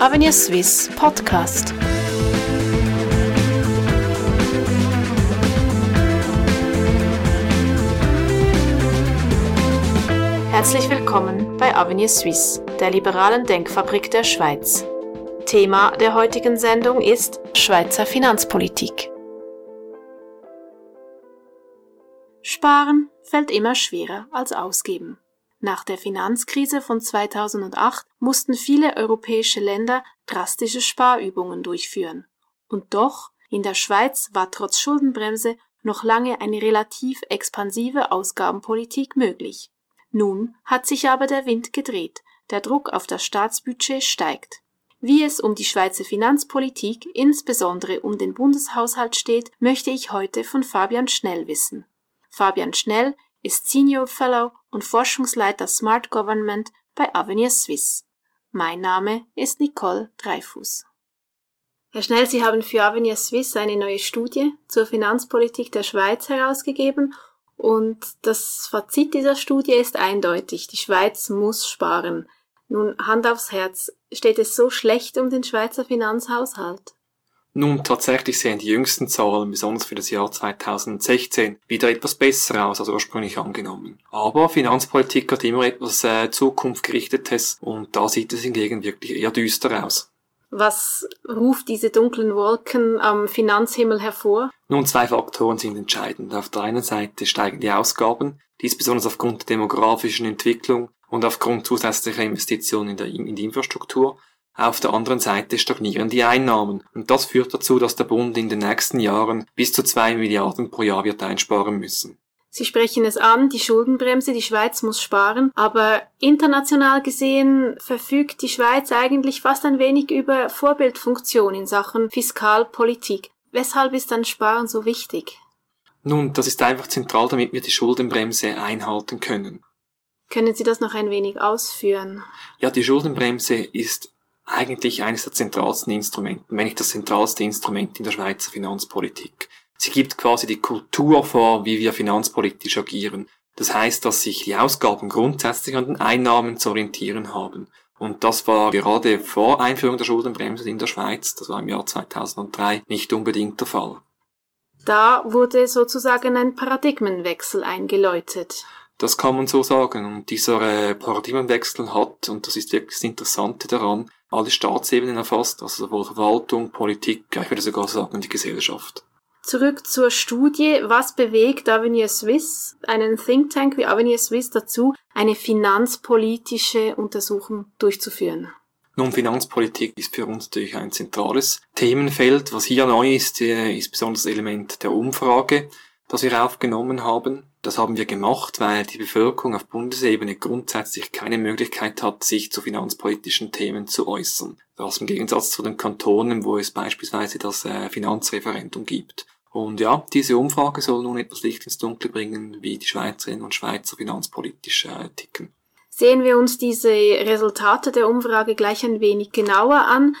Avenir Swiss Podcast. Herzlich willkommen bei Avenir Suisse, der liberalen Denkfabrik der Schweiz. Thema der heutigen Sendung ist Schweizer Finanzpolitik. Sparen fällt immer schwerer als ausgeben. Nach der Finanzkrise von 2008 mussten viele europäische Länder drastische Sparübungen durchführen. Und doch, in der Schweiz war trotz Schuldenbremse noch lange eine relativ expansive Ausgabenpolitik möglich. Nun hat sich aber der Wind gedreht, der Druck auf das Staatsbudget steigt. Wie es um die Schweizer Finanzpolitik, insbesondere um den Bundeshaushalt steht, möchte ich heute von Fabian Schnell wissen. Fabian Schnell ist Senior Fellow und Forschungsleiter Smart Government bei Avenir Suisse. Mein Name ist Nicole Dreifuß. Herr Schnell, Sie haben für Avenir Suisse eine neue Studie zur Finanzpolitik der Schweiz herausgegeben und das Fazit dieser Studie ist eindeutig. Die Schweiz muss sparen. Nun, Hand aufs Herz, steht es so schlecht um den Schweizer Finanzhaushalt? Nun, tatsächlich sehen die jüngsten Zahlen, besonders für das Jahr 2016, wieder etwas besser aus als ursprünglich angenommen. Aber Finanzpolitik hat immer etwas äh, zukunftgerichtetes und da sieht es hingegen wirklich eher düster aus. Was ruft diese dunklen Wolken am Finanzhimmel hervor? Nun, zwei Faktoren sind entscheidend. Auf der einen Seite steigen die Ausgaben, dies besonders aufgrund der demografischen Entwicklung und aufgrund zusätzlicher Investitionen in, der, in die Infrastruktur. Auf der anderen Seite stagnieren die Einnahmen. Und das führt dazu, dass der Bund in den nächsten Jahren bis zu zwei Milliarden pro Jahr wird einsparen müssen. Sie sprechen es an, die Schuldenbremse, die Schweiz muss sparen, aber international gesehen verfügt die Schweiz eigentlich fast ein wenig über Vorbildfunktion in Sachen Fiskalpolitik. Weshalb ist dann Sparen so wichtig? Nun, das ist einfach zentral, damit wir die Schuldenbremse einhalten können. Können Sie das noch ein wenig ausführen? Ja, die Schuldenbremse ist eigentlich eines der zentralsten Instrumente, wenn nicht das zentralste Instrument in der Schweizer Finanzpolitik. Sie gibt quasi die Kultur vor, wie wir finanzpolitisch agieren. Das heißt, dass sich die Ausgaben grundsätzlich an den Einnahmen zu orientieren haben. Und das war gerade vor Einführung der Schuldenbremse in der Schweiz, das war im Jahr 2003, nicht unbedingt der Fall. Da wurde sozusagen ein Paradigmenwechsel eingeläutet. Das kann man so sagen. Und dieser äh, Paradigmenwechsel hat, und das ist wirklich das Interessante daran, alle Staatsebenen erfasst, also sowohl Verwaltung, Politik, ich würde sogar sagen die Gesellschaft. Zurück zur Studie. Was bewegt Avenir Suisse, einen Think Tank wie Avenir Suisse dazu, eine finanzpolitische Untersuchung durchzuführen? Nun, Finanzpolitik ist für uns natürlich ein zentrales Themenfeld. Was hier neu ist, äh, ist besonders das Element der Umfrage, das wir aufgenommen haben. Das haben wir gemacht, weil die Bevölkerung auf Bundesebene grundsätzlich keine Möglichkeit hat, sich zu finanzpolitischen Themen zu äußern. Das im Gegensatz zu den Kantonen, wo es beispielsweise das äh, Finanzreferendum gibt. Und ja, diese Umfrage soll nun etwas Licht ins Dunkle bringen, wie die Schweizerinnen und Schweizer finanzpolitisch äh, ticken. Sehen wir uns diese Resultate der Umfrage gleich ein wenig genauer an.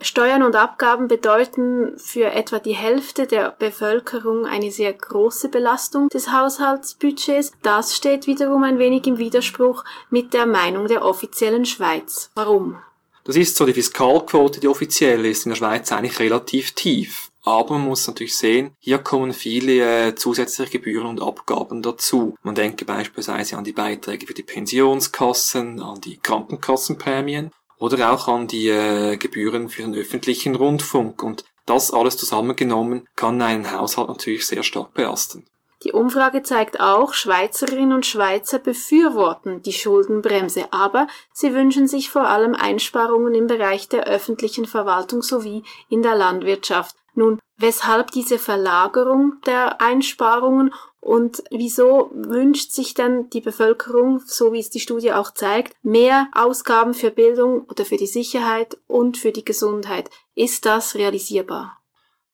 Steuern und Abgaben bedeuten für etwa die Hälfte der Bevölkerung eine sehr große Belastung des Haushaltsbudgets. Das steht wiederum ein wenig im Widerspruch mit der Meinung der offiziellen Schweiz. Warum? Das ist so, die Fiskalquote, die offizielle, ist in der Schweiz eigentlich relativ tief. Aber man muss natürlich sehen, hier kommen viele äh, zusätzliche Gebühren und Abgaben dazu. Man denke beispielsweise an die Beiträge für die Pensionskassen, an die Krankenkassenprämien oder auch an die äh, Gebühren für den öffentlichen Rundfunk. Und das alles zusammengenommen kann einen Haushalt natürlich sehr stark belasten. Die Umfrage zeigt auch, Schweizerinnen und Schweizer befürworten die Schuldenbremse, aber sie wünschen sich vor allem Einsparungen im Bereich der öffentlichen Verwaltung sowie in der Landwirtschaft. Nun, weshalb diese Verlagerung der Einsparungen und wieso wünscht sich denn die Bevölkerung, so wie es die Studie auch zeigt, mehr Ausgaben für Bildung oder für die Sicherheit und für die Gesundheit? Ist das realisierbar?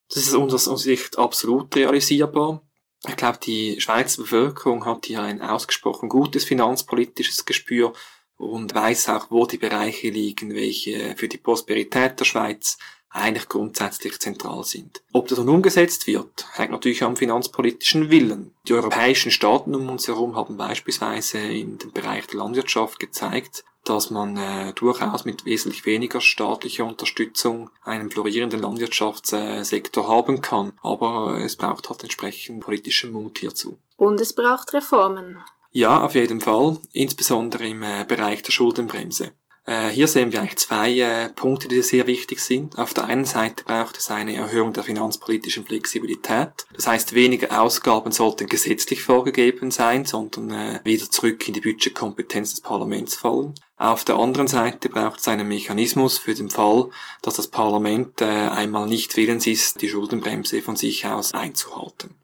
Das ist aus unserer Sicht absolut realisierbar. Ich glaube, die Schweizer Bevölkerung hat hier ein ausgesprochen gutes finanzpolitisches Gespür und weiß auch, wo die Bereiche liegen, welche für die Prosperität der Schweiz eigentlich grundsätzlich zentral sind. Ob das dann umgesetzt wird, hängt natürlich am finanzpolitischen Willen. Die europäischen Staaten um uns herum haben beispielsweise in dem Bereich der Landwirtschaft gezeigt, dass man äh, durchaus mit wesentlich weniger staatlicher Unterstützung einen florierenden Landwirtschaftssektor haben kann. Aber es braucht halt entsprechend politischen Mut hierzu. Und es braucht Reformen. Ja, auf jeden Fall, insbesondere im äh, Bereich der Schuldenbremse. Äh, hier sehen wir eigentlich zwei äh, Punkte, die sehr wichtig sind. Auf der einen Seite braucht es eine Erhöhung der finanzpolitischen Flexibilität. Das heißt, weniger Ausgaben sollten gesetzlich vorgegeben sein, sondern äh, wieder zurück in die Budgetkompetenz des Parlaments fallen. Auf der anderen Seite braucht es einen Mechanismus für den Fall, dass das Parlament einmal nicht willens ist, die Schuldenbremse von sich aus einzuhalten.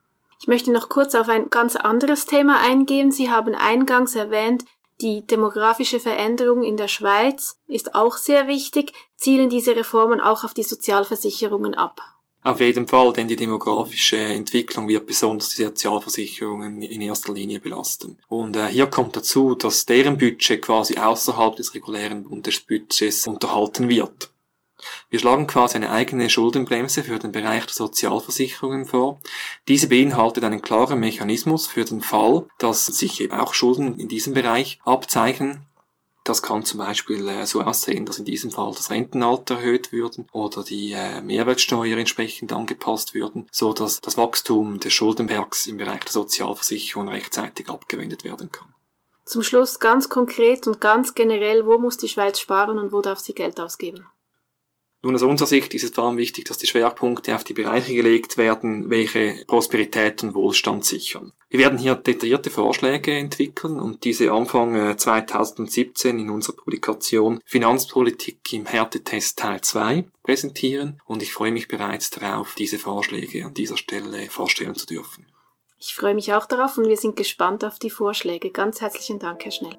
Ich möchte noch kurz auf ein ganz anderes Thema eingehen. Sie haben eingangs erwähnt, die demografische Veränderung in der Schweiz ist auch sehr wichtig. Zielen diese Reformen auch auf die Sozialversicherungen ab? Auf jeden Fall, denn die demografische Entwicklung wird besonders die Sozialversicherungen in erster Linie belasten. Und äh, hier kommt dazu, dass deren Budget quasi außerhalb des regulären Bundesbudgets unterhalten wird. Wir schlagen quasi eine eigene Schuldenbremse für den Bereich der Sozialversicherungen vor. Diese beinhaltet einen klaren Mechanismus für den Fall, dass sich eben auch Schulden in diesem Bereich abzeichnen. Das kann zum Beispiel äh, so aussehen, dass in diesem Fall das Rentenalter erhöht würden oder die äh, Mehrwertsteuer entsprechend angepasst würden, so dass das Wachstum des Schuldenbergs im Bereich der Sozialversicherung rechtzeitig abgewendet werden kann. Zum Schluss ganz konkret und ganz generell, wo muss die Schweiz sparen und wo darf sie Geld ausgeben? Nun, aus unserer Sicht ist es vor allem wichtig, dass die Schwerpunkte auf die Bereiche gelegt werden, welche Prosperität und Wohlstand sichern. Wir werden hier detaillierte Vorschläge entwickeln und diese Anfang 2017 äh, in unserer Publikation Finanzpolitik im Härtetest Teil 2 präsentieren und ich freue mich bereits darauf, diese Vorschläge an dieser Stelle vorstellen zu dürfen. Ich freue mich auch darauf und wir sind gespannt auf die Vorschläge. Ganz herzlichen Dank, Herr Schnell.